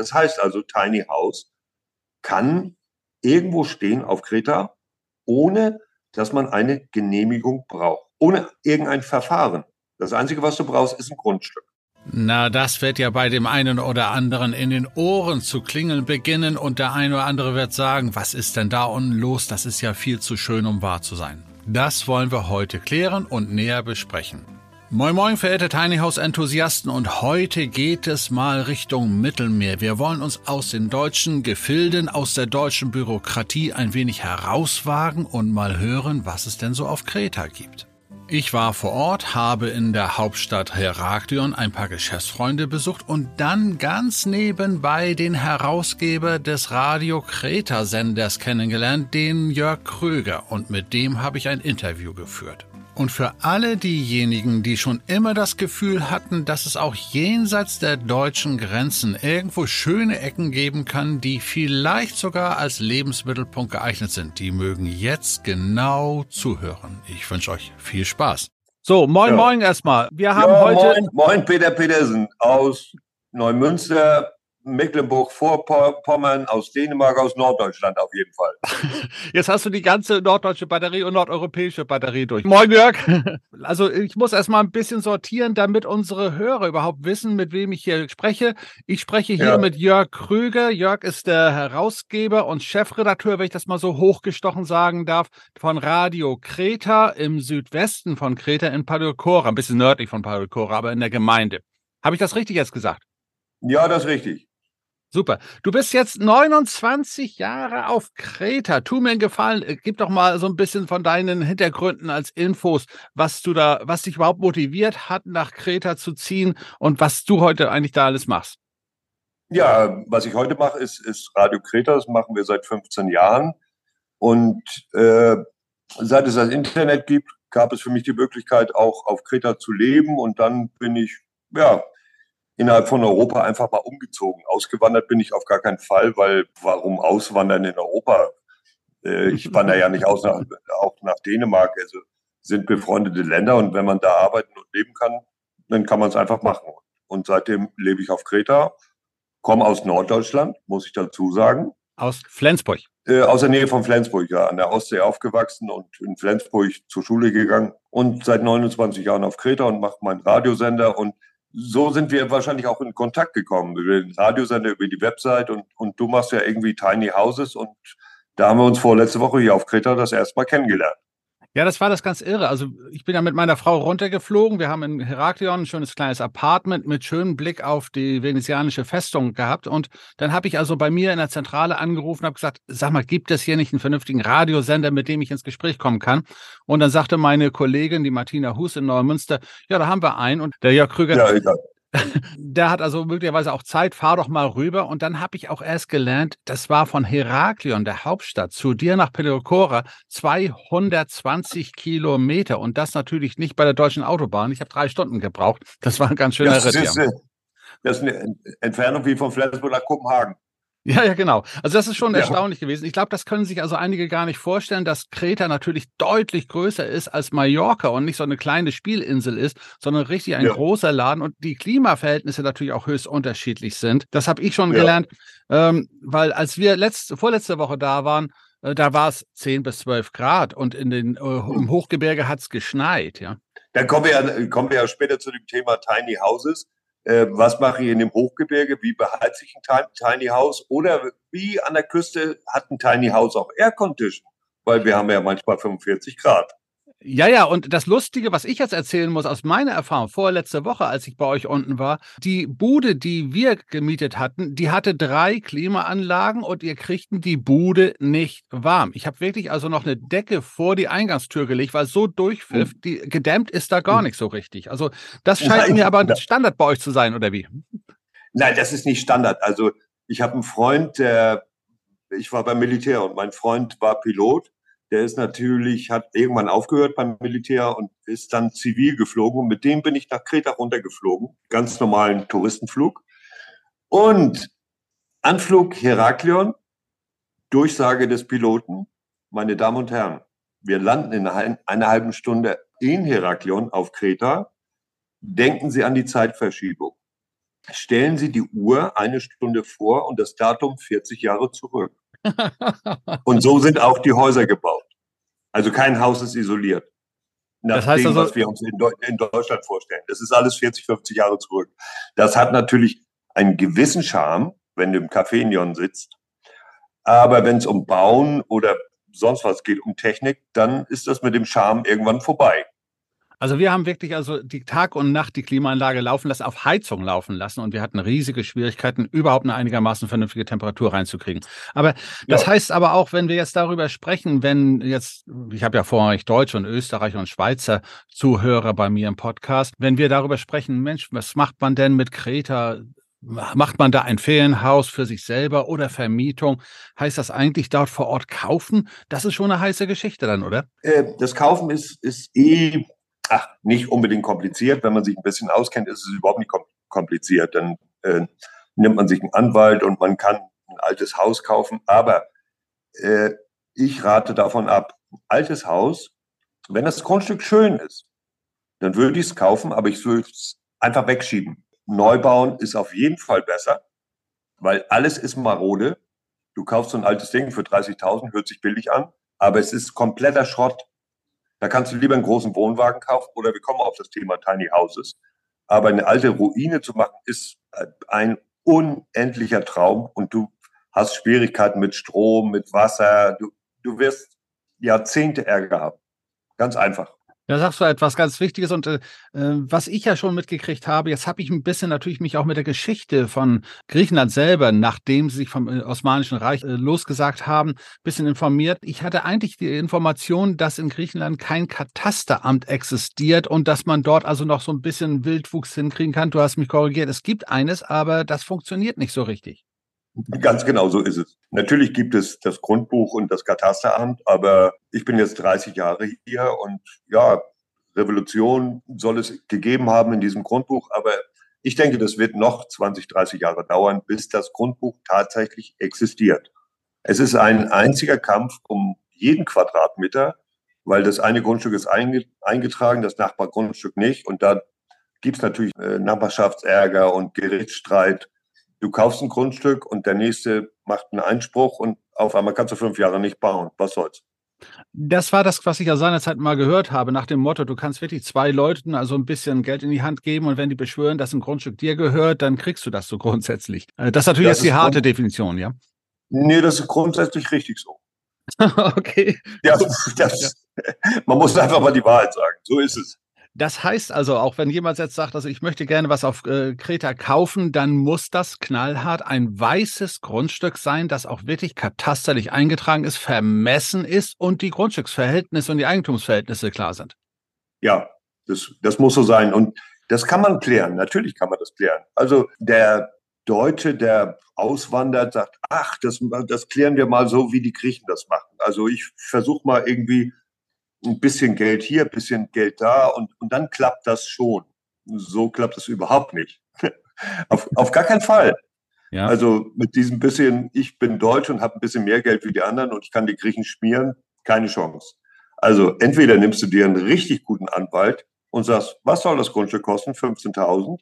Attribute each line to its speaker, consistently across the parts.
Speaker 1: Das heißt also, Tiny House kann irgendwo stehen auf Kreta, ohne dass man eine Genehmigung braucht, ohne irgendein Verfahren. Das Einzige, was du brauchst, ist ein Grundstück.
Speaker 2: Na, das wird ja bei dem einen oder anderen in den Ohren zu klingeln beginnen und der eine oder andere wird sagen, was ist denn da unten los? Das ist ja viel zu schön, um wahr zu sein. Das wollen wir heute klären und näher besprechen. Moin Moin, verehrte Tiny House Enthusiasten und heute geht es mal Richtung Mittelmeer. Wir wollen uns aus den deutschen Gefilden, aus der deutschen Bürokratie ein wenig herauswagen und mal hören, was es denn so auf Kreta gibt. Ich war vor Ort, habe in der Hauptstadt Heraklion ein paar Geschäftsfreunde besucht und dann ganz nebenbei den Herausgeber des Radio Kreta Senders kennengelernt, den Jörg Kröger, und mit dem habe ich ein Interview geführt. Und für alle diejenigen, die schon immer das Gefühl hatten, dass es auch jenseits der deutschen Grenzen irgendwo schöne Ecken geben kann, die vielleicht sogar als Lebensmittelpunkt geeignet sind, die mögen jetzt genau zuhören. Ich wünsche euch viel Spaß. So, moin, ja. moin erstmal. Wir haben ja, heute.
Speaker 1: Moin, moin, Peter Petersen aus Neumünster. Mecklenburg-Vorpommern, aus Dänemark, aus Norddeutschland auf jeden Fall.
Speaker 2: Jetzt hast du die ganze norddeutsche Batterie und nordeuropäische Batterie durch. Moin, Jörg. Also ich muss erstmal ein bisschen sortieren, damit unsere Hörer überhaupt wissen, mit wem ich hier spreche. Ich spreche hier ja. mit Jörg Krüger. Jörg ist der Herausgeber und Chefredakteur, wenn ich das mal so hochgestochen sagen darf, von Radio Kreta im Südwesten von Kreta in Padokora, ein bisschen nördlich von Padokora, aber in der Gemeinde. Habe ich das richtig jetzt gesagt?
Speaker 1: Ja, das ist richtig.
Speaker 2: Super. Du bist jetzt 29 Jahre auf Kreta. Tu mir einen Gefallen, äh, gib doch mal so ein bisschen von deinen Hintergründen als Infos, was du da, was dich überhaupt motiviert hat, nach Kreta zu ziehen und was du heute eigentlich da alles machst.
Speaker 1: Ja, was ich heute mache, ist, ist Radio Kreta. Das machen wir seit 15 Jahren. Und äh, seit es das Internet gibt, gab es für mich die Möglichkeit, auch auf Kreta zu leben. Und dann bin ich, ja, innerhalb von Europa einfach mal umgezogen. Ausgewandert bin ich auf gar keinen Fall, weil warum auswandern in Europa? Äh, ich wandere ja nicht aus nach, auch nach Dänemark. Also sind befreundete Länder und wenn man da arbeiten und leben kann, dann kann man es einfach machen. Und seitdem lebe ich auf Kreta, komme aus Norddeutschland, muss ich dazu sagen.
Speaker 2: Aus Flensburg.
Speaker 1: Äh, aus der Nähe von Flensburg, ja, an der Ostsee aufgewachsen und in Flensburg zur Schule gegangen und seit 29 Jahren auf Kreta und mache meinen Radiosender und so sind wir wahrscheinlich auch in Kontakt gekommen über den Radiosender, über die Website und, und du machst ja irgendwie Tiny Houses und da haben wir uns vorletzte Woche hier auf Kreta das erste Mal kennengelernt.
Speaker 2: Ja, das war das ganz irre. Also ich bin ja mit meiner Frau runtergeflogen. Wir haben in Heraklion ein schönes kleines Apartment mit schönem Blick auf die venezianische Festung gehabt. Und dann habe ich also bei mir in der Zentrale angerufen und habe gesagt, sag mal, gibt es hier nicht einen vernünftigen Radiosender, mit dem ich ins Gespräch kommen kann? Und dann sagte meine Kollegin, die Martina Hus in Neumünster, ja, da haben wir einen. Und der Jörg Krüger, ja. Der hat also möglicherweise auch Zeit, fahr doch mal rüber. Und dann habe ich auch erst gelernt, das war von Heraklion, der Hauptstadt, zu dir nach Pelokora 220 Kilometer. Und das natürlich nicht bei der deutschen Autobahn. Ich habe drei Stunden gebraucht. Das war ein ganz schöner das Ritt.
Speaker 1: Ja. Das ist eine Entfernung wie von Flensburg nach Kopenhagen.
Speaker 2: Ja, ja, genau. Also das ist schon ja. erstaunlich gewesen. Ich glaube, das können sich also einige gar nicht vorstellen, dass Kreta natürlich deutlich größer ist als Mallorca und nicht so eine kleine Spielinsel ist, sondern richtig ein ja. großer Laden und die Klimaverhältnisse natürlich auch höchst unterschiedlich sind. Das habe ich schon ja. gelernt, ähm, weil als wir letzte, vorletzte Woche da waren, äh, da war es 10 bis 12 Grad und in den, äh, im Hochgebirge hat es geschneit, ja.
Speaker 1: Dann kommen wir, ja, kommen wir ja später zu dem Thema Tiny Houses äh, was mache ich in dem Hochgebirge, wie beheize ich ein Tiny House? Oder wie an der Küste hat ein Tiny House auch Air Condition, weil wir haben ja manchmal 45 Grad.
Speaker 2: Ja, ja, und das Lustige, was ich jetzt erzählen muss aus meiner Erfahrung, vorletzte Woche, als ich bei euch unten war, die Bude, die wir gemietet hatten, die hatte drei Klimaanlagen und ihr kriegten die Bude nicht warm. Ich habe wirklich also noch eine Decke vor die Eingangstür gelegt, weil so durchpfiff, mhm. die gedämmt ist da gar mhm. nicht so richtig. Also das scheint Nein, mir aber ein Standard bei euch zu sein, oder wie?
Speaker 1: Nein, das ist nicht Standard. Also ich habe einen Freund, der, ich war beim Militär und mein Freund war Pilot der ist natürlich, hat irgendwann aufgehört beim Militär und ist dann zivil geflogen. Und mit dem bin ich nach Kreta runtergeflogen. Ganz normalen Touristenflug. Und Anflug Heraklion, Durchsage des Piloten, meine Damen und Herren, wir landen in einer halben Stunde in Heraklion auf Kreta. Denken Sie an die Zeitverschiebung. Stellen Sie die Uhr eine Stunde vor und das Datum 40 Jahre zurück. Und so sind auch die Häuser gebaut. Also kein Haus ist isoliert. Nach das heißt dem, also, was wir uns in, Deu in, Deutschland vorstellen. Das ist alles 40, 50 Jahre zurück. Das hat natürlich einen gewissen Charme, wenn du im Café Neon sitzt. Aber wenn es um Bauen oder sonst was geht, um Technik, dann ist das mit dem Charme irgendwann vorbei.
Speaker 2: Also wir haben wirklich also die Tag und Nacht die Klimaanlage laufen lassen, auf Heizung laufen lassen und wir hatten riesige Schwierigkeiten, überhaupt eine einigermaßen vernünftige Temperatur reinzukriegen. Aber das ja. heißt aber auch, wenn wir jetzt darüber sprechen, wenn jetzt, ich habe ja vorrangig Deutsche und Österreicher und Schweizer Zuhörer bei mir im Podcast, wenn wir darüber sprechen, Mensch, was macht man denn mit Kreta? Macht man da ein Ferienhaus für sich selber oder Vermietung? Heißt das eigentlich dort vor Ort kaufen? Das ist schon eine heiße Geschichte dann, oder?
Speaker 1: Äh, das Kaufen ist, ist eh ach, nicht unbedingt kompliziert. Wenn man sich ein bisschen auskennt, ist es überhaupt nicht kompliziert. Dann äh, nimmt man sich einen Anwalt und man kann ein altes Haus kaufen. Aber äh, ich rate davon ab, ein altes Haus, wenn das Grundstück schön ist, dann würde ich es kaufen, aber ich würde es einfach wegschieben. Neubauen ist auf jeden Fall besser, weil alles ist marode. Du kaufst so ein altes Ding für 30.000, hört sich billig an, aber es ist kompletter Schrott. Da kannst du lieber einen großen Wohnwagen kaufen oder wir kommen auf das Thema Tiny Houses. Aber eine alte Ruine zu machen, ist ein unendlicher Traum und du hast Schwierigkeiten mit Strom, mit Wasser. Du, du wirst Jahrzehnte Ärger haben. Ganz einfach.
Speaker 2: Da sagst du etwas ganz Wichtiges und äh, äh, was ich ja schon mitgekriegt habe, jetzt habe ich ein bisschen natürlich mich auch mit der Geschichte von Griechenland selber, nachdem sie sich vom äh, Osmanischen Reich äh, losgesagt haben, ein bisschen informiert. Ich hatte eigentlich die Information, dass in Griechenland kein Katasteramt existiert und dass man dort also noch so ein bisschen Wildwuchs hinkriegen kann. Du hast mich korrigiert. Es gibt eines, aber das funktioniert nicht so richtig.
Speaker 1: Ganz genau so ist es. Natürlich gibt es das Grundbuch und das Katasteramt, aber ich bin jetzt 30 Jahre hier und ja, Revolution soll es gegeben haben in diesem Grundbuch, aber ich denke, das wird noch 20, 30 Jahre dauern, bis das Grundbuch tatsächlich existiert. Es ist ein einziger Kampf um jeden Quadratmeter, weil das eine Grundstück ist eingetragen, das Nachbargrundstück nicht. Und da gibt es natürlich äh, Nachbarschaftsärger und Gerichtsstreit du kaufst ein Grundstück und der nächste macht einen Einspruch und auf einmal kannst du fünf Jahre nicht bauen. Was soll's?
Speaker 2: Das war das, was ich ja seinerzeit mal gehört habe, nach dem Motto, du kannst wirklich zwei Leuten also ein bisschen Geld in die Hand geben und wenn die beschwören, dass ein Grundstück dir gehört, dann kriegst du das so grundsätzlich. Äh, das ist natürlich das jetzt die harte Definition, ja?
Speaker 1: Nee, das ist grundsätzlich richtig so.
Speaker 2: okay.
Speaker 1: Ja, das, man muss einfach mal die Wahrheit sagen. So ist es.
Speaker 2: Das heißt also, auch wenn jemand jetzt sagt, also ich möchte gerne was auf äh, Kreta kaufen, dann muss das knallhart ein weißes Grundstück sein, das auch wirklich katasterlich eingetragen ist, vermessen ist und die Grundstücksverhältnisse und die Eigentumsverhältnisse klar sind.
Speaker 1: Ja, das, das muss so sein. Und das kann man klären. Natürlich kann man das klären. Also der Deutsche, der auswandert, sagt, ach, das, das klären wir mal so, wie die Griechen das machen. Also ich versuche mal irgendwie ein bisschen Geld hier, ein bisschen Geld da und, und dann klappt das schon. So klappt es überhaupt nicht. auf, auf gar keinen Fall. Ja. Also mit diesem bisschen, ich bin Deutsch und habe ein bisschen mehr Geld wie die anderen und ich kann die Griechen schmieren, keine Chance. Also entweder nimmst du dir einen richtig guten Anwalt und sagst, was soll das Grundstück kosten? 15.000.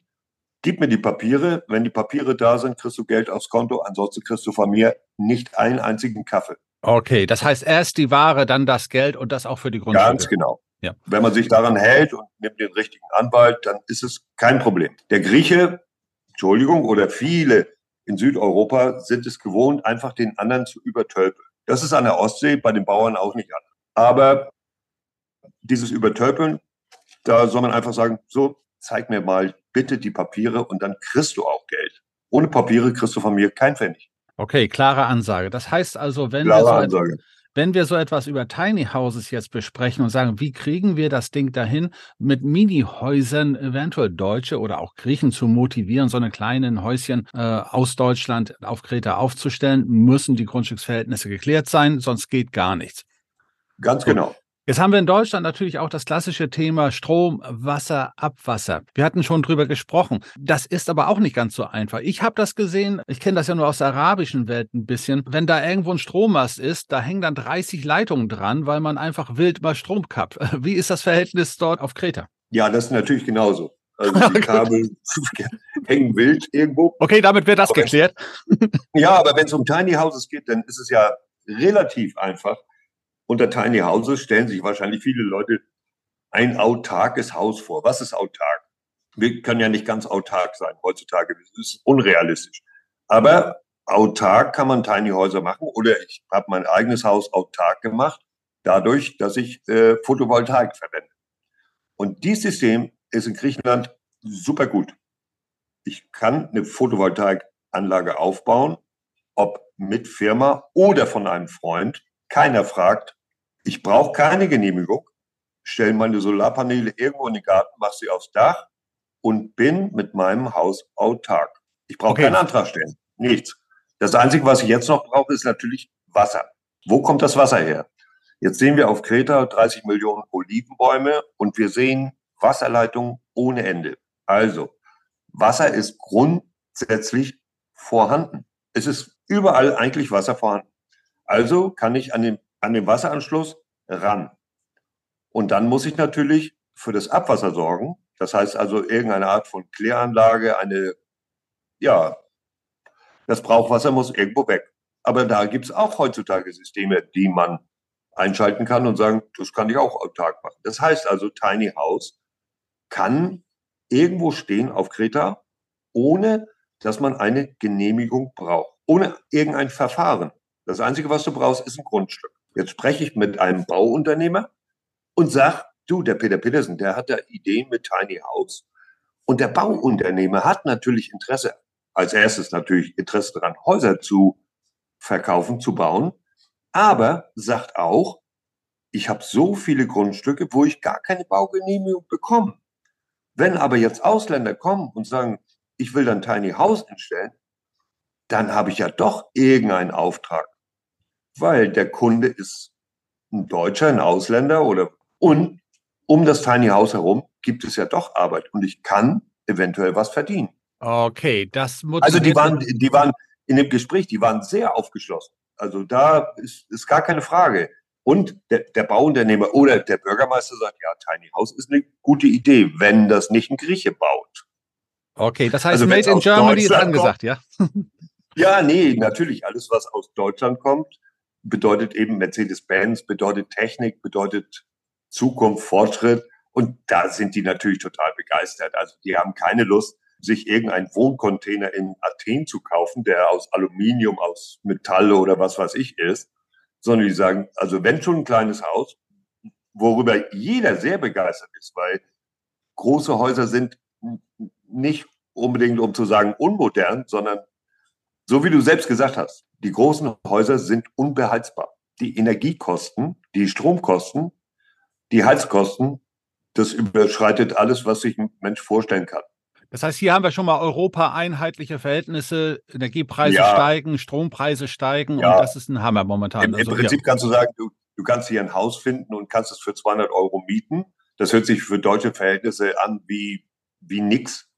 Speaker 1: Gib mir die Papiere. Wenn die Papiere da sind, kriegst du Geld aufs Konto. Ansonsten kriegst du von mir nicht einen einzigen Kaffee.
Speaker 2: Okay, das heißt erst die Ware, dann das Geld und das auch für die Grundstücke.
Speaker 1: Ganz genau. Ja. Wenn man sich daran hält und nimmt den richtigen Anwalt, dann ist es kein Problem. Der Grieche, Entschuldigung, oder viele in Südeuropa sind es gewohnt, einfach den anderen zu übertölpeln. Das ist an der Ostsee bei den Bauern auch nicht anders. Aber dieses Übertölpeln, da soll man einfach sagen, so, zeig mir mal bitte die Papiere und dann kriegst du auch Geld. Ohne Papiere kriegst du von mir kein Pfennig.
Speaker 2: Okay, klare Ansage. Das heißt also, wenn wir, so Ansage. wenn wir so etwas über Tiny Houses jetzt besprechen und sagen, wie kriegen wir das Ding dahin, mit Mini-Häusern eventuell Deutsche oder auch Griechen zu motivieren, so eine kleinen Häuschen äh, aus Deutschland auf Kreta aufzustellen, müssen die Grundstücksverhältnisse geklärt sein, sonst geht gar nichts.
Speaker 1: Ganz genau.
Speaker 2: Jetzt haben wir in Deutschland natürlich auch das klassische Thema Strom, Wasser, Abwasser. Wir hatten schon drüber gesprochen. Das ist aber auch nicht ganz so einfach. Ich habe das gesehen, ich kenne das ja nur aus der arabischen Welt ein bisschen. Wenn da irgendwo ein Strommast ist, da hängen dann 30 Leitungen dran, weil man einfach wild mal Strom kappt. Wie ist das Verhältnis dort auf Kreta?
Speaker 1: Ja, das ist natürlich genauso. Also die Kabel hängen wild irgendwo.
Speaker 2: Okay, damit wird das aber geklärt.
Speaker 1: ja, aber wenn es um Tiny Houses geht, dann ist es ja relativ einfach unter Tiny Houses stellen sich wahrscheinlich viele Leute ein autarkes Haus vor. Was ist autark? Wir können ja nicht ganz autark sein heutzutage. Das ist unrealistisch. Aber autark kann man Tiny Häuser machen oder ich habe mein eigenes Haus autark gemacht, dadurch, dass ich äh, Photovoltaik verwende. Und dieses System ist in Griechenland super gut. Ich kann eine Photovoltaikanlage aufbauen, ob mit Firma oder von einem Freund. Keiner fragt, ich brauche keine Genehmigung, stelle meine Solarpaneele irgendwo in den Garten, mache sie aufs Dach und bin mit meinem Haus autark. Ich brauche okay. keinen Antrag stellen, nichts. Das Einzige, was ich jetzt noch brauche, ist natürlich Wasser. Wo kommt das Wasser her? Jetzt sehen wir auf Kreta 30 Millionen Olivenbäume und wir sehen Wasserleitungen ohne Ende. Also, Wasser ist grundsätzlich vorhanden. Es ist überall eigentlich Wasser vorhanden. Also kann ich an den an den Wasseranschluss ran. Und dann muss ich natürlich für das Abwasser sorgen. Das heißt also irgendeine Art von Kläranlage, eine, ja, das Brauchwasser muss irgendwo weg. Aber da gibt es auch heutzutage Systeme, die man einschalten kann und sagen, das kann ich auch autark machen. Das heißt also, Tiny House kann irgendwo stehen auf Kreta, ohne dass man eine Genehmigung braucht, ohne irgendein Verfahren. Das Einzige, was du brauchst, ist ein Grundstück. Jetzt spreche ich mit einem Bauunternehmer und sage, du, der Peter Petersen, der hat da Ideen mit Tiny House. Und der Bauunternehmer hat natürlich Interesse, als erstes natürlich Interesse daran, Häuser zu verkaufen, zu bauen, aber sagt auch, ich habe so viele Grundstücke, wo ich gar keine Baugenehmigung bekomme. Wenn aber jetzt Ausländer kommen und sagen, ich will dann Tiny House entstellen, dann habe ich ja doch irgendeinen Auftrag weil der Kunde ist ein Deutscher, ein Ausländer oder und um das Tiny House herum gibt es ja doch Arbeit und ich kann eventuell was verdienen.
Speaker 2: Okay, das
Speaker 1: muss. Also die waren, die waren in dem Gespräch, die waren sehr aufgeschlossen. Also da ist, ist gar keine Frage. Und der, der Bauunternehmer oder der Bürgermeister sagt, ja, Tiny House ist eine gute Idee, wenn das nicht ein Grieche baut.
Speaker 2: Okay, das heißt, also Made in Germany ist angesagt, kommt,
Speaker 1: ja? ja, nee, natürlich. Alles, was aus Deutschland kommt, bedeutet eben Mercedes-Benz, bedeutet Technik, bedeutet Zukunft, Fortschritt. Und da sind die natürlich total begeistert. Also die haben keine Lust, sich irgendeinen Wohncontainer in Athen zu kaufen, der aus Aluminium, aus Metall oder was weiß ich ist, sondern die sagen, also wenn schon ein kleines Haus, worüber jeder sehr begeistert ist, weil große Häuser sind nicht unbedingt, um zu sagen, unmodern, sondern so wie du selbst gesagt hast, die großen Häuser sind unbeheizbar. Die Energiekosten, die Stromkosten, die Heizkosten, das überschreitet alles, was sich ein Mensch vorstellen kann.
Speaker 2: Das heißt, hier haben wir schon mal Europa einheitliche Verhältnisse, Energiepreise ja. steigen, Strompreise steigen ja. und das ist ein Hammer momentan.
Speaker 1: Im, also, im Prinzip ja. kannst du sagen, du, du kannst hier ein Haus finden und kannst es für 200 Euro mieten. Das hört sich für deutsche Verhältnisse an wie, wie nix.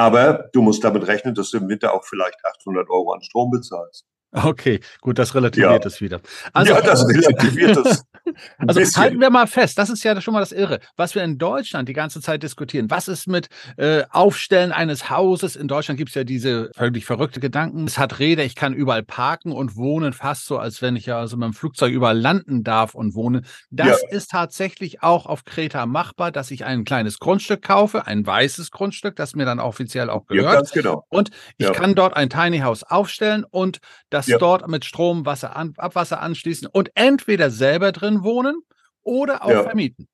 Speaker 1: Aber du musst damit rechnen, dass du im Winter auch vielleicht 800 Euro an Strom bezahlst.
Speaker 2: Okay, gut, das relativiert es wieder.
Speaker 1: Also, ja, das relativiert es.
Speaker 2: also halten wir mal fest, das ist ja schon mal das Irre, was wir in Deutschland die ganze Zeit diskutieren. Was ist mit äh, Aufstellen eines Hauses? In Deutschland gibt es ja diese völlig verrückte Gedanken. Es hat Räder, ich kann überall parken und wohnen, fast so, als wenn ich ja also mit dem Flugzeug überall landen darf und wohne. Das ja. ist tatsächlich auch auf Kreta machbar, dass ich ein kleines Grundstück kaufe, ein weißes Grundstück, das mir dann offiziell auch gehört. Ja,
Speaker 1: ganz genau.
Speaker 2: Und ich ja. kann dort ein Tiny House aufstellen und das das ja. dort mit Strom, Wasser, an, Abwasser anschließen und entweder selber drin wohnen oder auch ja. vermieten.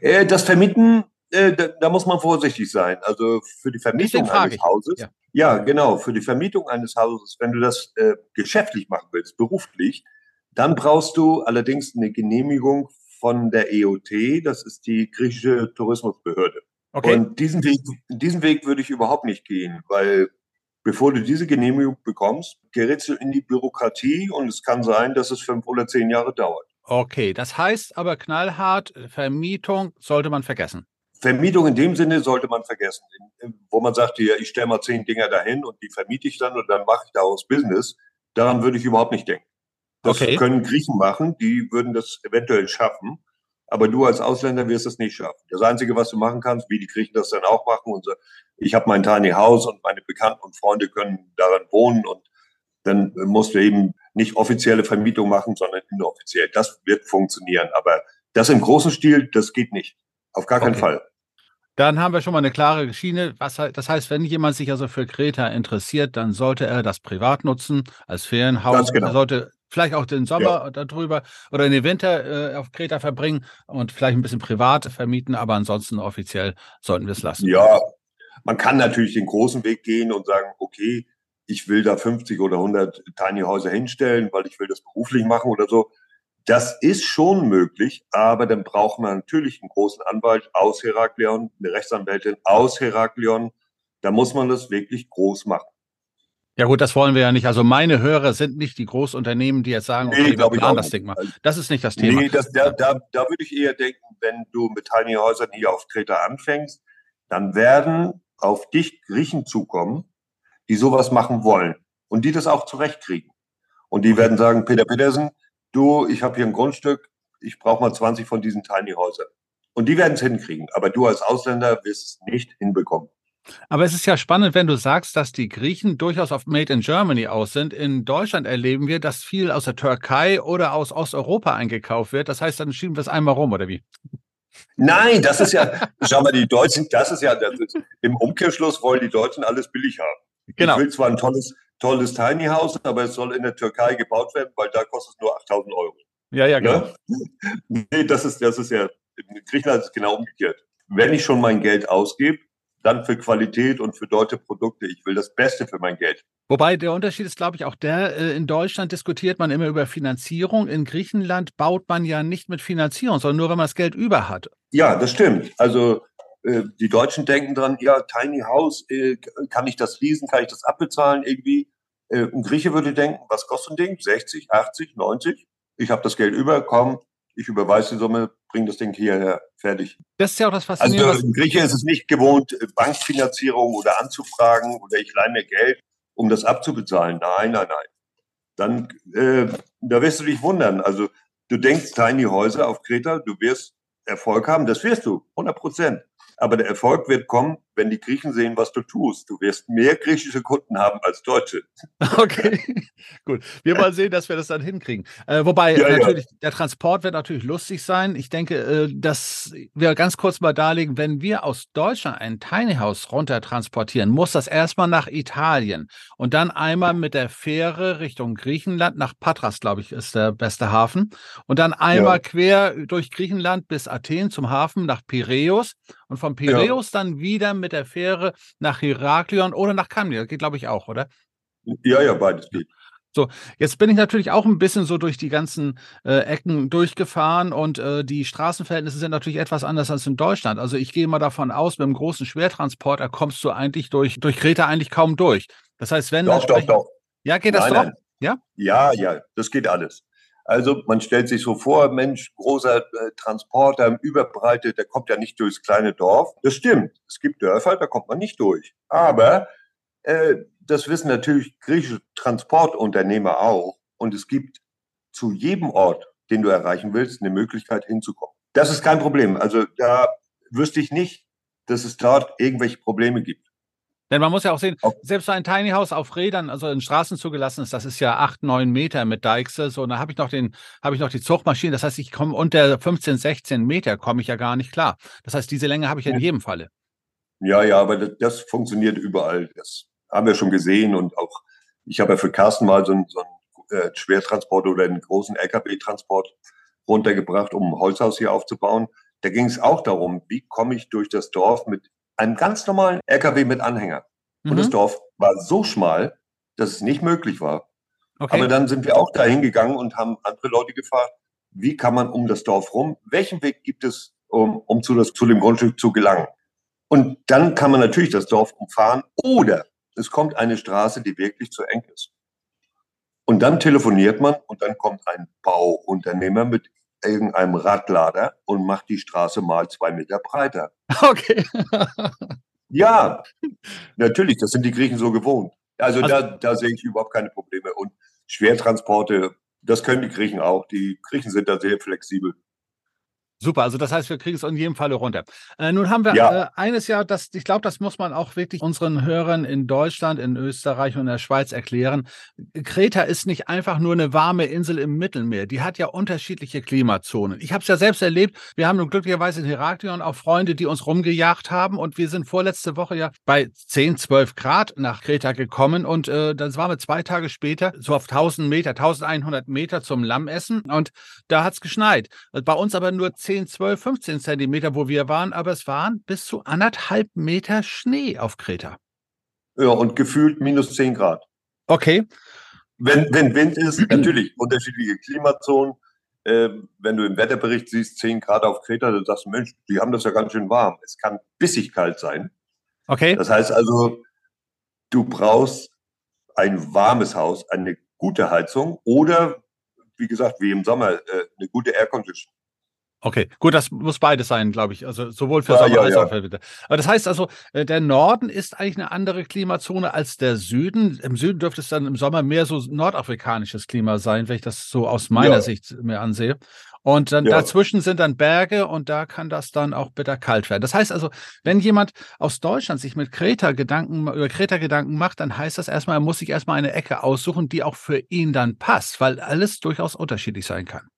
Speaker 1: Äh, das Vermieten, äh, da, da, muss man vorsichtig sein. Also für die Vermietung eines Hauses. Ja. ja. genau. Für die Vermietung eines Hauses, wenn du das äh, geschäftlich machen willst, beruflich, dann brauchst du allerdings eine Genehmigung von der EOT. Das ist die griechische Tourismusbehörde. Okay. Und diesen Weg, diesen Weg würde ich überhaupt nicht gehen, weil bevor du diese Genehmigung bekommst, gerätst du in die Bürokratie und es kann sein, dass es fünf oder zehn Jahre dauert.
Speaker 2: Okay, das heißt aber knallhart, Vermietung sollte man vergessen.
Speaker 1: Vermietung in dem Sinne sollte man vergessen, wo man sagt, ja, ich stelle mal zehn Dinger dahin und die vermiete ich dann und dann mache ich daraus Business. Daran würde ich überhaupt nicht denken. Das okay. können Griechen machen, die würden das eventuell schaffen. Aber du als Ausländer wirst es nicht schaffen. Das Einzige, was du machen kannst, wie die Griechen das dann auch machen, und so, ich habe mein Tiny House und meine Bekannten und Freunde können daran wohnen und dann musst du eben nicht offizielle Vermietung machen, sondern inoffiziell. Das wird funktionieren. Aber das im großen Stil, das geht nicht. Auf gar keinen okay. Fall.
Speaker 2: Dann haben wir schon mal eine klare Schiene. Was, das heißt, wenn jemand sich also für Kreta interessiert, dann sollte er das privat nutzen als Ferienhaus. Genau. Er sollte vielleicht auch den Sommer ja. darüber oder den Winter äh, auf Kreta verbringen und vielleicht ein bisschen privat vermieten, aber ansonsten offiziell sollten wir es lassen.
Speaker 1: Ja, man kann natürlich den großen Weg gehen und sagen, okay, ich will da 50 oder 100 Tiny Häuser hinstellen, weil ich will das beruflich machen oder so. Das ist schon möglich, aber dann braucht man natürlich einen großen Anwalt aus Heraklion, eine Rechtsanwältin aus Heraklion. Da muss man das wirklich groß machen.
Speaker 2: Ja gut, das wollen wir ja nicht. Also meine Hörer sind nicht die Großunternehmen, die jetzt sagen, okay, nee, wir planen das Ding mal. Das ist nicht das Thema. Nee, das,
Speaker 1: da, da, da würde ich eher denken, wenn du mit Tiny Häusern hier auf Kreta anfängst, dann werden auf dich Griechen zukommen, die sowas machen wollen und die das auch zurechtkriegen. Und die werden sagen, Peter Petersen, du, ich habe hier ein Grundstück, ich brauche mal 20 von diesen Tiny Häusern. Und die werden es hinkriegen. Aber du als Ausländer wirst es nicht hinbekommen.
Speaker 2: Aber es ist ja spannend, wenn du sagst, dass die Griechen durchaus auf Made in Germany aus sind. In Deutschland erleben wir, dass viel aus der Türkei oder aus Osteuropa eingekauft wird. Das heißt, dann schieben wir es einmal rum, oder wie?
Speaker 1: Nein, das ist ja, schau mal, die Deutschen, das ist ja, das ist, im Umkehrschluss wollen die Deutschen alles billig haben. Genau. Ich will zwar ein tolles, tolles Tiny House, aber es soll in der Türkei gebaut werden, weil da kostet es nur 8000 Euro.
Speaker 2: Ja, ja, genau.
Speaker 1: Ne? Nee, das ist, das ist ja, in Griechenland ist es genau umgekehrt. Wenn ich schon mein Geld ausgebe, dann für Qualität und für deutsche Produkte. Ich will das Beste für mein Geld.
Speaker 2: Wobei der Unterschied ist, glaube ich, auch der, äh, in Deutschland diskutiert man immer über Finanzierung. In Griechenland baut man ja nicht mit Finanzierung, sondern nur, wenn man das Geld über hat.
Speaker 1: Ja, das stimmt. Also äh, die Deutschen denken dran, ja, Tiny House, äh, kann ich das leasen, kann ich das abbezahlen irgendwie? ein Grieche würde denken, was kostet ein Ding? 60, 80, 90? Ich habe das Geld über, komm, ich überweise die Summe, bringe das Ding hierher, fertig.
Speaker 2: Das ist ja auch das Faszinierende.
Speaker 1: Also in Grieche ist es nicht gewohnt, Bankfinanzierung oder anzufragen oder ich leihe mir Geld, um das abzubezahlen. Nein, nein, nein. Dann, äh, da wirst du dich wundern. Also du denkst, Tiny Häuser auf Kreta, du wirst Erfolg haben, das wirst du, 100 Prozent. Aber der Erfolg wird kommen, wenn die Griechen sehen, was du tust. Du wirst mehr griechische Kunden haben als Deutsche.
Speaker 2: Okay, gut. Wir wollen sehen, dass wir das dann hinkriegen. Äh, wobei ja, natürlich ja. der Transport wird natürlich lustig sein. Ich denke, äh, dass wir ganz kurz mal darlegen, wenn wir aus Deutschland ein Tiny House runter transportieren, muss das erstmal nach Italien und dann einmal mit der Fähre Richtung Griechenland nach Patras, glaube ich, ist der beste Hafen und dann einmal ja. quer durch Griechenland bis Athen zum Hafen nach Piräus und von Piräus dann wieder mit der Fähre nach Heraklion oder nach Kamnia. Das geht, glaube ich, auch, oder?
Speaker 1: Ja, ja, beides geht.
Speaker 2: So, jetzt bin ich natürlich auch ein bisschen so durch die ganzen äh, Ecken durchgefahren und äh, die Straßenverhältnisse sind natürlich etwas anders als in Deutschland. Also ich gehe mal davon aus, mit einem großen Schwertransporter kommst du eigentlich durch, durch Kreta eigentlich kaum durch. Das heißt, wenn.
Speaker 1: Doch, doch, doch.
Speaker 2: Ja, geht das nein, doch? Nein.
Speaker 1: Ja? Ja, ja, das geht alles. Also man stellt sich so vor, Mensch, großer äh, Transporter, überbreitet, der kommt ja nicht durchs kleine Dorf. Das stimmt. Es gibt Dörfer, da kommt man nicht durch. Aber äh, das wissen natürlich griechische Transportunternehmer auch. Und es gibt zu jedem Ort, den du erreichen willst, eine Möglichkeit hinzukommen. Das ist kein Problem. Also da wüsste ich nicht, dass es dort irgendwelche Probleme gibt.
Speaker 2: Denn man muss ja auch sehen, selbst so ein Tiny House auf Rädern, also in Straßen zugelassen ist, das ist ja acht, neun Meter mit Deichse. So, und da habe ich noch den, habe ich noch die Zugmaschine. Das heißt, ich komme unter 15, 16 Meter komme ich ja gar nicht klar. Das heißt, diese Länge habe ich ja in jedem Falle.
Speaker 1: Ja, ja, aber das, das, funktioniert überall. Das haben wir schon gesehen und auch, ich habe ja für Carsten mal so einen, so einen äh, Schwertransport oder einen großen LKW-Transport runtergebracht, um ein Holzhaus hier aufzubauen. Da ging es auch darum, wie komme ich durch das Dorf mit einem ganz normalen LKW mit Anhänger. Mhm. Und das mhm. Dorf war so schmal, dass es nicht möglich war. Okay. Aber dann sind wir auch da hingegangen und haben andere Leute gefragt, wie kann man um das Dorf rum, welchen Weg gibt es, um, um zu, das, zu dem Grundstück zu gelangen? Und dann kann man natürlich das Dorf umfahren oder es kommt eine Straße, die wirklich zu eng ist. Und dann telefoniert man und dann kommt ein Bauunternehmer mit irgendeinem Radlader und macht die Straße mal zwei Meter breiter.
Speaker 2: Okay.
Speaker 1: ja, natürlich, das sind die Griechen so gewohnt. Also, also da, da sehe ich überhaupt keine Probleme. Und Schwertransporte, das können die Griechen auch. Die Griechen sind da sehr flexibel.
Speaker 2: Super, also das heißt, wir kriegen es in jedem Falle runter. Äh, nun haben wir ja. äh, eines Jahr, das, ich glaube, das muss man auch wirklich unseren Hörern in Deutschland, in Österreich und in der Schweiz erklären. Kreta ist nicht einfach nur eine warme Insel im Mittelmeer. Die hat ja unterschiedliche Klimazonen. Ich habe es ja selbst erlebt. Wir haben nun glücklicherweise in Heraklion auch Freunde, die uns rumgejagt haben. Und wir sind vorletzte Woche ja bei 10, 12 Grad nach Kreta gekommen. Und äh, das waren wir zwei Tage später, so auf 1000 Meter, 1100 Meter zum Lammessen. Und da hat es geschneit. Bei uns aber nur 10 10, 12, 15 Zentimeter, wo wir waren, aber es waren bis zu anderthalb Meter Schnee auf Kreta.
Speaker 1: Ja, und gefühlt minus 10 Grad.
Speaker 2: Okay.
Speaker 1: Wenn, wenn Wind ist, natürlich unterschiedliche Klimazonen. Äh, wenn du im Wetterbericht siehst, 10 Grad auf Kreta, dann sagst du, Mensch, die haben das ja ganz schön warm. Es kann bissig kalt sein.
Speaker 2: Okay.
Speaker 1: Das heißt also, du brauchst ein warmes Haus, eine gute Heizung oder, wie gesagt, wie im Sommer, äh, eine gute Air Condition.
Speaker 2: Okay, gut, das muss beides sein, glaube ich. Also sowohl für ja, Sommer ja, als ja. auch für Winter. Aber das heißt also, äh, der Norden ist eigentlich eine andere Klimazone als der Süden. Im Süden dürfte es dann im Sommer mehr so nordafrikanisches Klima sein, wenn ich das so aus meiner Sicht mir ansehe. Und dann dazwischen sind dann Berge und da kann das dann auch bitter kalt werden. Das heißt also, wenn jemand aus Deutschland sich mit Kreta Gedanken über Kreta Gedanken macht, dann heißt das erstmal, er muss sich erstmal eine Ecke aussuchen, die auch für ihn dann passt, weil alles durchaus unterschiedlich sein kann.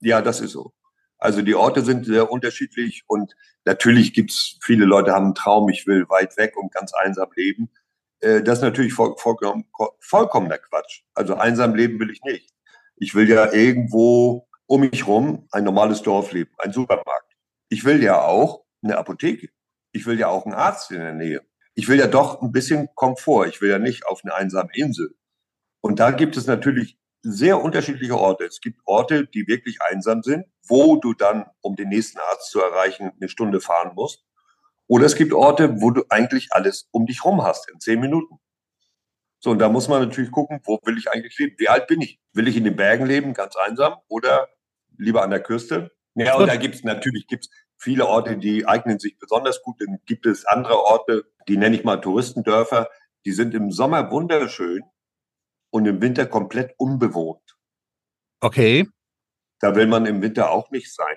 Speaker 1: Ja, das ist so. Also die Orte sind sehr unterschiedlich und natürlich gibt's viele Leute haben einen Traum, ich will weit weg und ganz einsam leben. Äh, das ist natürlich voll, vollkommen, vollkommener Quatsch. Also einsam leben will ich nicht. Ich will ja irgendwo um mich rum ein normales Dorf leben, ein Supermarkt. Ich will ja auch eine Apotheke. Ich will ja auch einen Arzt in der Nähe. Ich will ja doch ein bisschen Komfort. Ich will ja nicht auf eine einsame Insel. Und da gibt es natürlich sehr unterschiedliche Orte. Es gibt Orte, die wirklich einsam sind, wo du dann, um den nächsten Arzt zu erreichen, eine Stunde fahren musst. Oder es gibt Orte, wo du eigentlich alles um dich rum hast in zehn Minuten. So, und da muss man natürlich gucken, wo will ich eigentlich leben? Wie alt bin ich? Will ich in den Bergen leben, ganz einsam, oder lieber an der Küste? Ja, und da gibt es natürlich gibt's viele Orte, die eignen sich besonders gut. Dann gibt es andere Orte, die nenne ich mal Touristendörfer, die sind im Sommer wunderschön und im Winter komplett unbewohnt.
Speaker 2: Okay.
Speaker 1: Da will man im Winter auch nicht sein.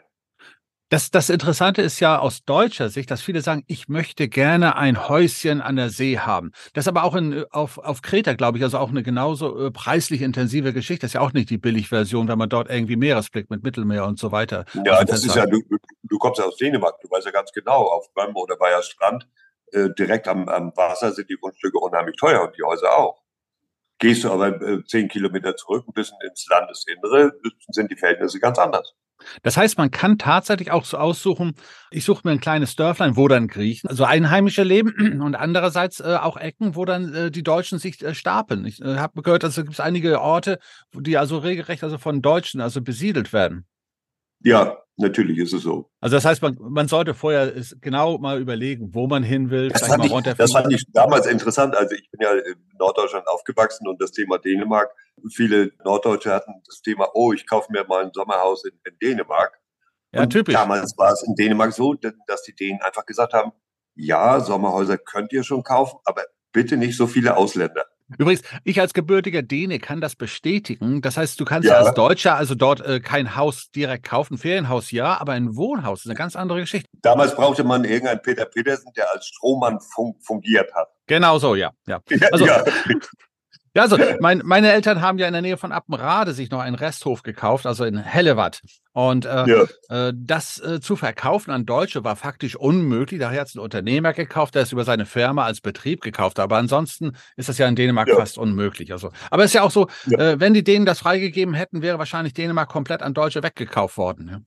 Speaker 2: Das, das Interessante ist ja aus deutscher Sicht, dass viele sagen, ich möchte gerne ein Häuschen an der See haben. Das ist aber auch in, auf, auf Kreta, glaube ich, also auch eine genauso äh, preislich intensive Geschichte. Das ist ja auch nicht die Billigversion, wenn man dort irgendwie Meeresblick mit Mittelmeer und so weiter.
Speaker 1: Ja, das ist ja, du, du kommst ja aus Dänemark, du weißt ja ganz genau, auf Böhm oder Bayer Strand, äh, direkt am, am Wasser sind die Grundstücke unheimlich teuer und die Häuser auch. Gehst du aber äh, zehn Kilometer zurück, ein bisschen ins Landesinnere, sind die Verhältnisse ganz anders.
Speaker 2: Das heißt, man kann tatsächlich auch so aussuchen, ich suche mir ein kleines Dörflein, wo dann Griechen, also Einheimische leben und andererseits äh, auch Ecken, wo dann äh, die Deutschen sich äh, stapeln. Ich äh, habe gehört, also gibt es einige Orte, die also regelrecht also von Deutschen also besiedelt werden.
Speaker 1: Ja, natürlich ist es so.
Speaker 2: Also das heißt, man, man sollte vorher genau mal überlegen, wo man hin will.
Speaker 1: Das fand, ich, das fand ich damals interessant. Also ich bin ja in Norddeutschland aufgewachsen und das Thema Dänemark. Viele Norddeutsche hatten das Thema, oh, ich kaufe mir mal ein Sommerhaus in, in Dänemark.
Speaker 2: Ja, und typisch.
Speaker 1: Damals war es in Dänemark so, dass die Dänen einfach gesagt haben, ja, Sommerhäuser könnt ihr schon kaufen, aber bitte nicht so viele Ausländer.
Speaker 2: Übrigens, ich als gebürtiger Däne kann das bestätigen. Das heißt, du kannst ja. als Deutscher also dort äh, kein Haus direkt kaufen. Ferienhaus ja, aber ein Wohnhaus ist eine ganz andere Geschichte.
Speaker 1: Damals brauchte man irgendeinen Peter Petersen, der als Strohmann fun fungiert hat.
Speaker 2: Genau so, ja. ja. Also, ja. Ja, also mein, meine Eltern haben ja in der Nähe von Appenrade sich noch einen Resthof gekauft, also in Hellewatt. Und äh, ja. äh, das äh, zu verkaufen an Deutsche war faktisch unmöglich. Daher hat es ein Unternehmer gekauft, der es über seine Firma als Betrieb gekauft hat. Aber ansonsten ist das ja in Dänemark ja. fast unmöglich. Also, aber es ist ja auch so, ja. Äh, wenn die Dänen das freigegeben hätten, wäre wahrscheinlich Dänemark komplett an Deutsche weggekauft worden.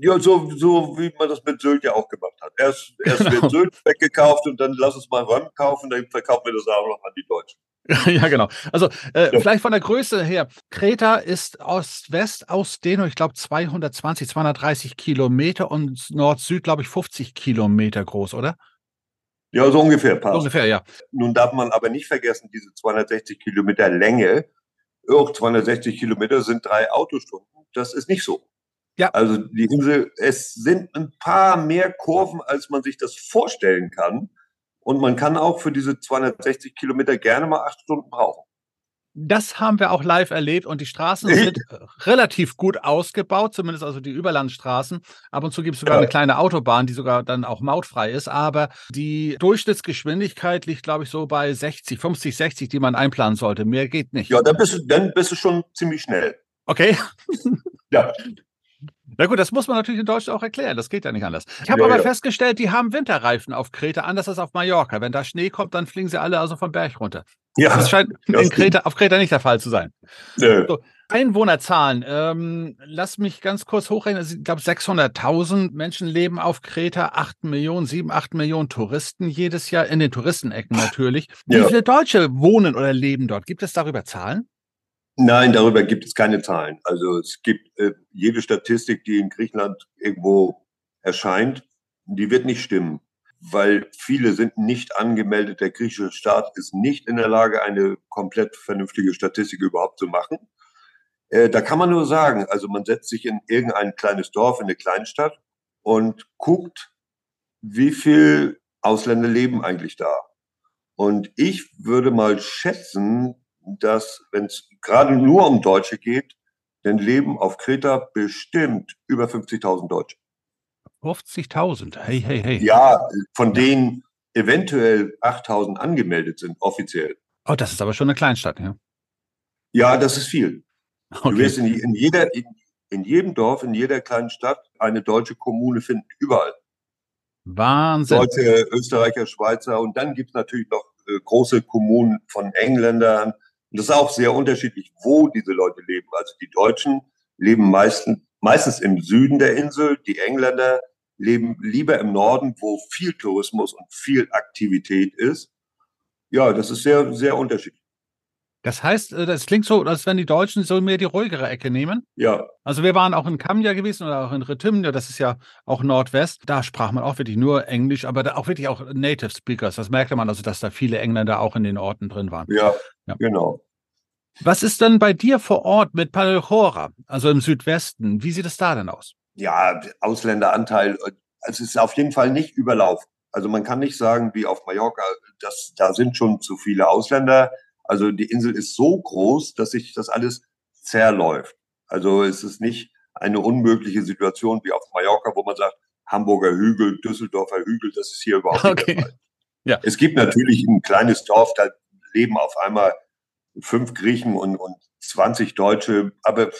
Speaker 1: Ja, so, so wie man das mit Sylt ja auch gemacht hat. Erst, erst genau. wird Sylt weggekauft und dann lass uns mal Röm kaufen, dann verkaufen wir das auch noch an die Deutschen.
Speaker 2: ja, genau. Also äh, ja. vielleicht von der Größe her. Kreta ist Ost-West-Ausdehnung, ich glaube 220, 230 Kilometer und Nord-Süd, glaube ich, 50 Kilometer groß, oder?
Speaker 1: Ja, so ungefähr
Speaker 2: passt. ungefähr, ja.
Speaker 1: Nun darf man aber nicht vergessen, diese 260 Kilometer Länge, auch 260 Kilometer sind drei Autostunden. Das ist nicht so. Ja. Also die Insel, es sind ein paar mehr Kurven, als man sich das vorstellen kann. Und man kann auch für diese 260 Kilometer gerne mal acht Stunden brauchen.
Speaker 2: Das haben wir auch live erlebt und die Straßen sind relativ gut ausgebaut, zumindest also die Überlandstraßen. Ab und zu gibt es sogar ja. eine kleine Autobahn, die sogar dann auch mautfrei ist, aber die Durchschnittsgeschwindigkeit liegt, glaube ich, so bei 60, 50, 60, die man einplanen sollte. Mehr geht nicht.
Speaker 1: Ja, dann bist du, dann bist du schon ziemlich schnell.
Speaker 2: Okay. ja. Na gut, das muss man natürlich in Deutschland auch erklären. Das geht ja nicht anders. Ich habe ja, aber ja. festgestellt, die haben Winterreifen auf Kreta, anders als auf Mallorca. Wenn da Schnee kommt, dann fliegen sie alle also vom Berg runter. Ja. Das scheint in Kreta, auf Kreta nicht der Fall zu sein. Ja. So, Einwohnerzahlen. Ähm, lass mich ganz kurz hochrechnen. Also, ich glaube, 600.000 Menschen leben auf Kreta, 8 Millionen, 7, 8 Millionen Touristen jedes Jahr, in den Touristenecken natürlich. Wie viele Deutsche wohnen oder leben dort? Gibt es darüber Zahlen?
Speaker 1: Nein, darüber gibt es keine Zahlen. Also es gibt äh, jede Statistik, die in Griechenland irgendwo erscheint, die wird nicht stimmen, weil viele sind nicht angemeldet. Der griechische Staat ist nicht in der Lage, eine komplett vernünftige Statistik überhaupt zu machen. Äh, da kann man nur sagen, also man setzt sich in irgendein kleines Dorf, in eine Kleinstadt und guckt, wie viel Ausländer leben eigentlich da. Und ich würde mal schätzen, dass, wenn es gerade nur um Deutsche geht, dann leben auf Kreta bestimmt über 50.000 Deutsche.
Speaker 2: 50.000, hey, hey, hey.
Speaker 1: Ja, von denen eventuell 8.000 angemeldet sind, offiziell.
Speaker 2: Oh, das ist aber schon eine Kleinstadt, ja?
Speaker 1: Ja, das ist viel. Okay. Du wirst in, in jeder, in, in jedem Dorf, in jeder kleinen Stadt eine deutsche Kommune finden, überall.
Speaker 2: Wahnsinn.
Speaker 1: Deutsche, Österreicher, Schweizer und dann gibt es natürlich noch äh, große Kommunen von Engländern, und das ist auch sehr unterschiedlich, wo diese Leute leben. Also die Deutschen leben meistens, meistens im Süden der Insel, die Engländer leben lieber im Norden, wo viel Tourismus und viel Aktivität ist. Ja, das ist sehr, sehr unterschiedlich.
Speaker 2: Das heißt, äh, das klingt so, als wenn die Deutschen so mehr die ruhigere Ecke nehmen.
Speaker 1: Ja.
Speaker 2: Also wir waren auch in Kamja gewesen oder auch in Rethymnia, das ist ja auch Nordwest. Da sprach man auch wirklich nur Englisch, aber da auch wirklich auch Native Speakers. Das merkte man also, dass da viele Engländer auch in den Orten drin waren.
Speaker 1: Ja, ja. genau.
Speaker 2: Was ist denn bei dir vor Ort mit Palchora, also im Südwesten? Wie sieht es da denn aus?
Speaker 1: Ja, Ausländeranteil, es ist auf jeden Fall nicht überlaufen. Also man kann nicht sagen, wie auf Mallorca, dass da sind schon zu viele Ausländer. Also die Insel ist so groß, dass sich das alles zerläuft. Also es ist nicht eine unmögliche Situation wie auf Mallorca, wo man sagt, Hamburger Hügel, Düsseldorfer Hügel, das ist hier überhaupt okay. nicht der Fall. Ja. Es gibt natürlich ein kleines Dorf, da leben auf einmal fünf Griechen und, und 20 Deutsche, aber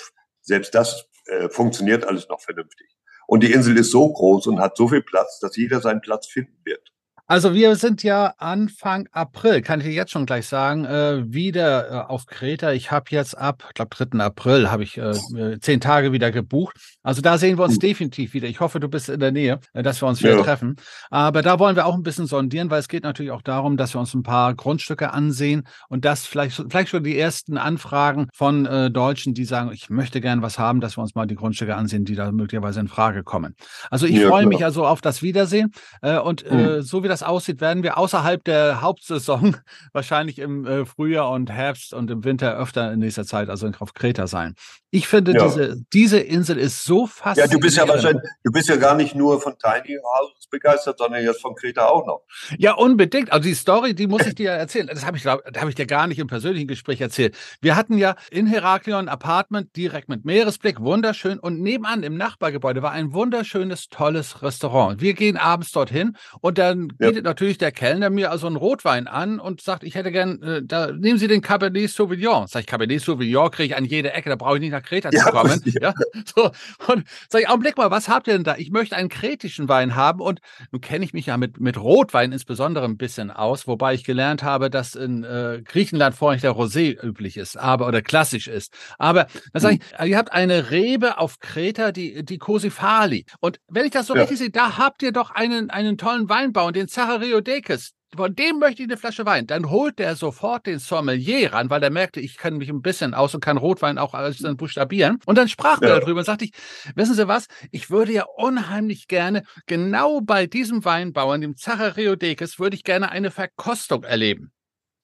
Speaker 1: selbst das äh, funktioniert alles noch vernünftig. Und die Insel ist so groß und hat so viel Platz, dass jeder seinen Platz finden wird.
Speaker 2: Also wir sind ja Anfang April, kann ich dir jetzt schon gleich sagen, äh, wieder äh, auf Kreta. Ich habe jetzt ab, ich glaube 3. April, habe ich äh, äh, zehn Tage wieder gebucht. Also da sehen wir uns mhm. definitiv wieder. Ich hoffe, du bist in der Nähe, äh, dass wir uns wieder ja. treffen. Aber da wollen wir auch ein bisschen sondieren, weil es geht natürlich auch darum, dass wir uns ein paar Grundstücke ansehen und das vielleicht, vielleicht schon die ersten Anfragen von äh, Deutschen, die sagen, ich möchte gerne was haben, dass wir uns mal die Grundstücke ansehen, die da möglicherweise in Frage kommen. Also ich ja, freue mich also auf das Wiedersehen und mhm. so wie das das aussieht, werden wir außerhalb der Hauptsaison wahrscheinlich im äh, Frühjahr und Herbst und im Winter öfter in nächster Zeit, also auf Kreta sein. Ich finde, ja. diese, diese Insel ist so faszinierend.
Speaker 1: Ja, du bist ja wahrscheinlich, du bist ja gar nicht nur von Tiny Houses begeistert, sondern jetzt von Kreta auch noch.
Speaker 2: Ja, unbedingt. Also die Story, die muss ich dir erzählen. Das habe ich, habe ich dir gar nicht im persönlichen Gespräch erzählt. Wir hatten ja in Heraklion ein Apartment direkt mit Meeresblick, wunderschön. Und nebenan im Nachbargebäude war ein wunderschönes, tolles Restaurant. Wir gehen abends dorthin und dann ja. bietet natürlich der Kellner mir also einen Rotwein an und sagt, ich hätte gern, äh, da nehmen Sie den Cabernet Sauvignon. Sag ich, Cabernet Sauvignon kriege ich an jeder Ecke, da brauche ich nicht nach Kreta ja, zu kommen. Ja. ja. So, und sag ich, Augenblick mal, was habt ihr denn da? Ich möchte einen kretischen Wein haben und nun kenne ich mich ja mit, mit Rotwein insbesondere ein bisschen aus, wobei ich gelernt habe, dass in äh, Griechenland vorrangig der Rosé üblich ist, aber oder klassisch ist. Aber dann sage ich, ihr habt eine Rebe auf Kreta, die, die Cosifali. Und wenn ich das so ja. richtig sehe, da habt ihr doch einen, einen tollen Weinbau, den Zachareodekes von dem möchte ich eine Flasche Wein. Dann holt der sofort den Sommelier ran, weil der merkte, ich kann mich ein bisschen aus und kann Rotwein auch alles dann buchstabieren. Und dann sprach ja. er darüber und sagte ich, wissen Sie was, ich würde ja unheimlich gerne, genau bei diesem Weinbauern, dem Zachareodekes, würde ich gerne eine Verkostung erleben.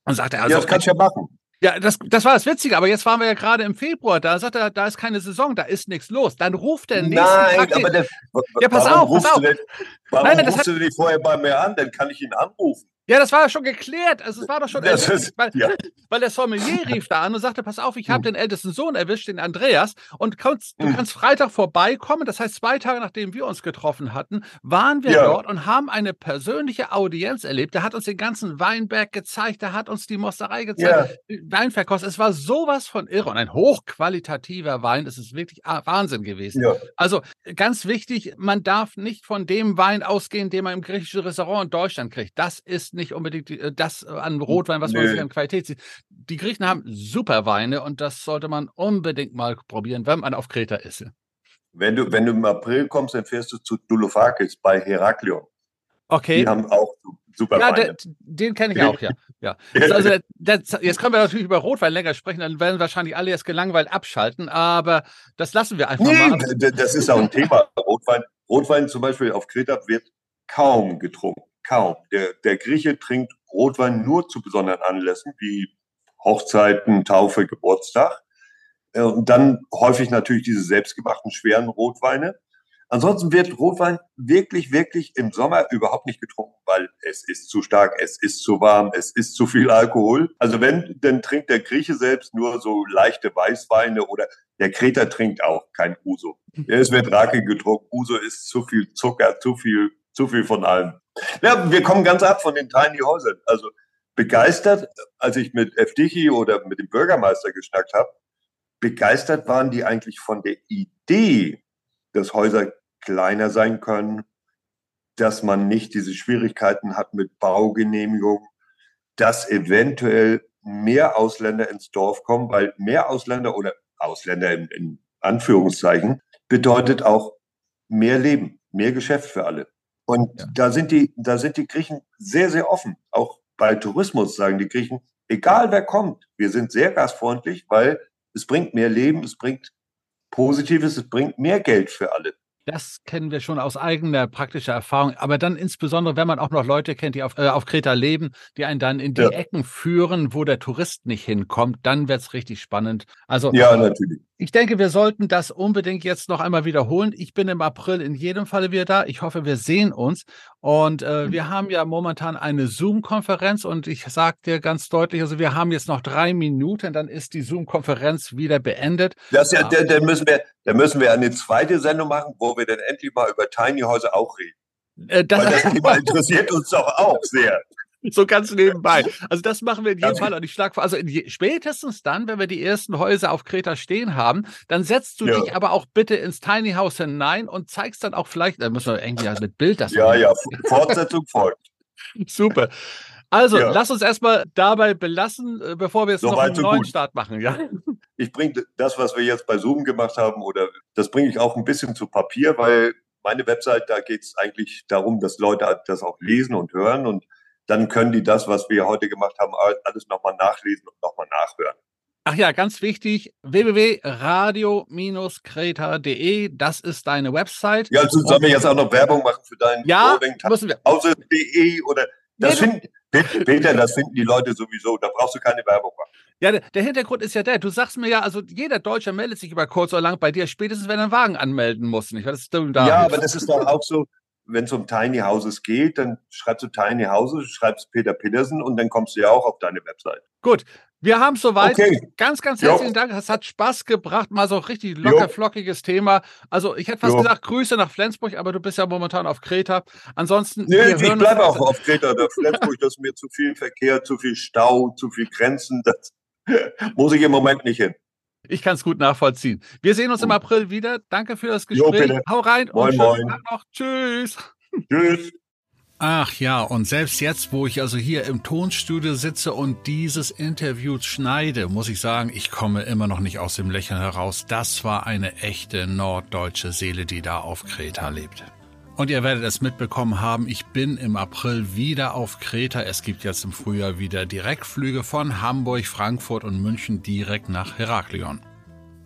Speaker 2: Und sagte er, also,
Speaker 1: ja, das kannst du ja machen.
Speaker 2: Ja, das, das war das Witzige, aber jetzt waren wir ja gerade im Februar, da sagt er, da ist keine Saison, da ist nichts los. Dann ruft der nächsten
Speaker 1: Nein,
Speaker 2: Tag
Speaker 1: aber
Speaker 2: den, Ja, pass auf, pass auf.
Speaker 1: Denn, warum nein, nein, rufst hat, du dich vorher bei mir an? Dann kann ich ihn anrufen.
Speaker 2: Ja, das war ja schon geklärt. Also, es war doch schon,
Speaker 1: das ist,
Speaker 2: weil,
Speaker 1: ja.
Speaker 2: weil der Sommelier rief da an und sagte: Pass auf, ich habe hm. den ältesten Sohn erwischt, den Andreas, und kannst, du hm. kannst Freitag vorbeikommen. Das heißt, zwei Tage nachdem wir uns getroffen hatten, waren wir ja. dort und haben eine persönliche Audienz erlebt. Der hat uns den ganzen Weinberg gezeigt, der hat uns die Mosterei gezeigt, ja. Weinverkost. Es war sowas von irre und ein hochqualitativer Wein. Es ist wirklich Wahnsinn gewesen. Ja. Also ganz wichtig: Man darf nicht von dem Wein ausgehen, den man im griechischen Restaurant in Deutschland kriegt. Das ist nicht unbedingt äh, das äh, an Rotwein, was man sich an Qualität sieht. Die Griechen haben super Weine und das sollte man unbedingt mal probieren, wenn man auf Kreta ist.
Speaker 1: Wenn du, wenn du im April kommst, dann fährst du zu Dulofakis bei Heraklion.
Speaker 2: Okay.
Speaker 1: Die haben auch super ja, Weine.
Speaker 2: Den, den kenne ich auch, ja. ja. Also, das, jetzt können wir natürlich über Rotwein länger sprechen, dann werden wahrscheinlich alle jetzt gelangweilt abschalten, aber das lassen wir einfach nee, mal.
Speaker 1: Das ist auch ein Thema. Rotwein, Rotwein zum Beispiel auf Kreta wird kaum getrunken kaum. Der, der Grieche trinkt Rotwein nur zu besonderen Anlässen, wie Hochzeiten, Taufe, Geburtstag. Äh, und dann häufig natürlich diese selbstgemachten schweren Rotweine. Ansonsten wird Rotwein wirklich, wirklich im Sommer überhaupt nicht getrunken, weil es ist zu stark, es ist zu warm, es ist zu viel Alkohol. Also wenn, dann trinkt der Grieche selbst nur so leichte Weißweine oder der Kreter trinkt auch kein Uso. Es wird Rake getrunken. Uso ist zu viel Zucker, zu viel, zu viel von allem. Ja, wir kommen ganz ab von den Tiny Häusern. Also begeistert, als ich mit Eftichi oder mit dem Bürgermeister geschnackt habe, begeistert waren die eigentlich von der Idee, dass Häuser kleiner sein können, dass man nicht diese Schwierigkeiten hat mit Baugenehmigung, dass eventuell mehr Ausländer ins Dorf kommen, weil mehr Ausländer oder Ausländer in, in Anführungszeichen bedeutet auch mehr Leben, mehr Geschäft für alle. Und ja. da sind die, da sind die Griechen sehr, sehr offen. Auch bei Tourismus sagen die Griechen, egal wer kommt, wir sind sehr gastfreundlich, weil es bringt mehr Leben, es bringt Positives, es bringt mehr Geld für alle.
Speaker 2: Das kennen wir schon aus eigener praktischer Erfahrung. Aber dann insbesondere, wenn man auch noch Leute kennt, die auf, äh, auf Kreta leben, die einen dann in die ja. Ecken führen, wo der Tourist nicht hinkommt, dann wird es richtig spannend. Also,
Speaker 1: ja, natürlich.
Speaker 2: Ich denke, wir sollten das unbedingt jetzt noch einmal wiederholen. Ich bin im April in jedem Falle wieder da. Ich hoffe, wir sehen uns. Und äh, mhm. wir haben ja momentan eine Zoom-Konferenz und ich sage dir ganz deutlich, also wir haben jetzt noch drei Minuten, dann ist die Zoom-Konferenz wieder beendet.
Speaker 1: Das ja, dann, dann, müssen wir, dann müssen wir eine zweite Sendung machen, wo wir dann endlich mal über Tiny Häuser auch reden. Äh, das, Weil das Thema interessiert uns doch auch sehr.
Speaker 2: So ganz nebenbei. Also das machen wir in jedem Fall. Und ich schlage vor, also je, spätestens dann, wenn wir die ersten Häuser auf Kreta stehen haben, dann setzt du ja. dich aber auch bitte ins Tiny House hinein und zeigst dann auch vielleicht, da müssen wir irgendwie mit Bild das
Speaker 1: Ja, ja, Fortsetzung folgt.
Speaker 2: Super. Also, ja. lass uns erstmal dabei belassen, äh, bevor wir jetzt so noch einen neuen gut. Start machen. Ja?
Speaker 1: Ich bringe das, was wir jetzt bei Zoom gemacht haben, oder das bringe ich auch ein bisschen zu Papier, weil meine Website, da geht es eigentlich darum, dass Leute das auch lesen und hören und dann können die das, was wir heute gemacht haben, alles nochmal nachlesen und nochmal nachhören.
Speaker 2: Ach ja, ganz wichtig, www.radio-kreta.de, das ist deine Website.
Speaker 1: Ja, also sollen wir jetzt auch noch Werbung machen für deinen
Speaker 2: ja, müssen wir.
Speaker 1: Hause.de oder das nee, finden, Peter, das finden die Leute sowieso, da brauchst du keine Werbung machen.
Speaker 2: Ja, der Hintergrund ist ja der, du sagst mir ja, also jeder Deutsche meldet sich über kurz oder lang bei dir, spätestens wenn er einen Wagen anmelden muss. Nicht? Das
Speaker 1: ist da ja, aber das ist doch auch so, wenn es um Tiny Houses geht, dann schreibst du Tiny Houses, schreibst Peter Peterson und dann kommst du ja auch auf deine Website.
Speaker 2: Gut, wir haben soweit. Okay. Ganz, ganz herzlichen jo. Dank. Es hat Spaß gebracht, mal so richtig locker, flockiges Thema. Also, ich hätte fast jo. gesagt, Grüße nach Flensburg, aber du bist ja momentan auf Kreta. Ansonsten.
Speaker 1: Nee, ich bleibe auch auf Kreta. Der Flensburg, das ist mir zu viel Verkehr, zu viel Stau, zu viel Grenzen. Das muss ich im Moment nicht hin.
Speaker 2: Ich kann es gut nachvollziehen. Wir sehen uns im April wieder. Danke für das Gespräch. Jo, Hau rein
Speaker 1: moin, und moin. Tag
Speaker 2: noch. Tschüss.
Speaker 1: Tschüss.
Speaker 2: Ach ja, und selbst jetzt, wo ich also hier im Tonstudio sitze und dieses Interview schneide, muss ich sagen, ich komme immer noch nicht aus dem Lächeln heraus. Das war eine echte norddeutsche Seele, die da auf Kreta lebt. Und ihr werdet es mitbekommen haben, ich bin im April wieder auf Kreta. Es gibt jetzt im Frühjahr wieder Direktflüge von Hamburg, Frankfurt und München direkt nach Heraklion.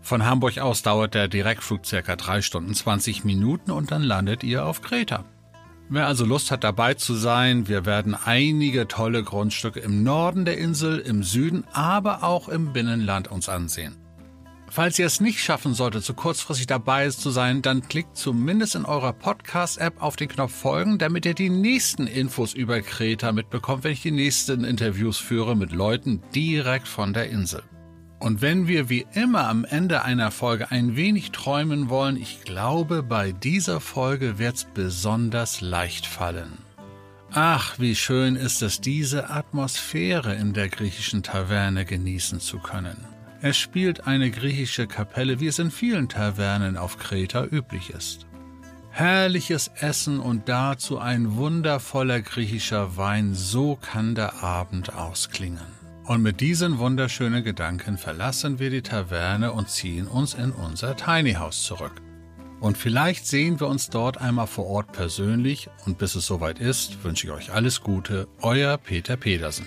Speaker 2: Von Hamburg aus dauert der Direktflug circa 3 Stunden 20 Minuten und dann landet ihr auf Kreta. Wer also Lust hat dabei zu sein, wir werden einige tolle Grundstücke im Norden der Insel, im Süden, aber auch im Binnenland uns ansehen. Falls ihr es nicht schaffen solltet, so kurzfristig dabei zu sein, dann klickt zumindest in eurer Podcast-App auf den Knopf Folgen, damit ihr die nächsten Infos über Kreta mitbekommt, wenn ich die nächsten Interviews führe mit Leuten direkt von der Insel. Und wenn wir wie immer am Ende einer Folge ein wenig träumen wollen, ich glaube, bei dieser Folge wird's besonders leicht fallen. Ach, wie schön ist es, diese Atmosphäre in der griechischen Taverne genießen zu können. Es spielt eine griechische Kapelle, wie es in vielen Tavernen auf Kreta üblich ist. Herrliches Essen und dazu ein wundervoller griechischer Wein, so kann der Abend ausklingen. Und mit diesen wunderschönen Gedanken verlassen wir die Taverne und ziehen uns in unser Tiny House zurück. Und vielleicht sehen wir uns dort einmal vor Ort persönlich und bis es soweit ist, wünsche ich euch alles Gute, euer Peter Pedersen.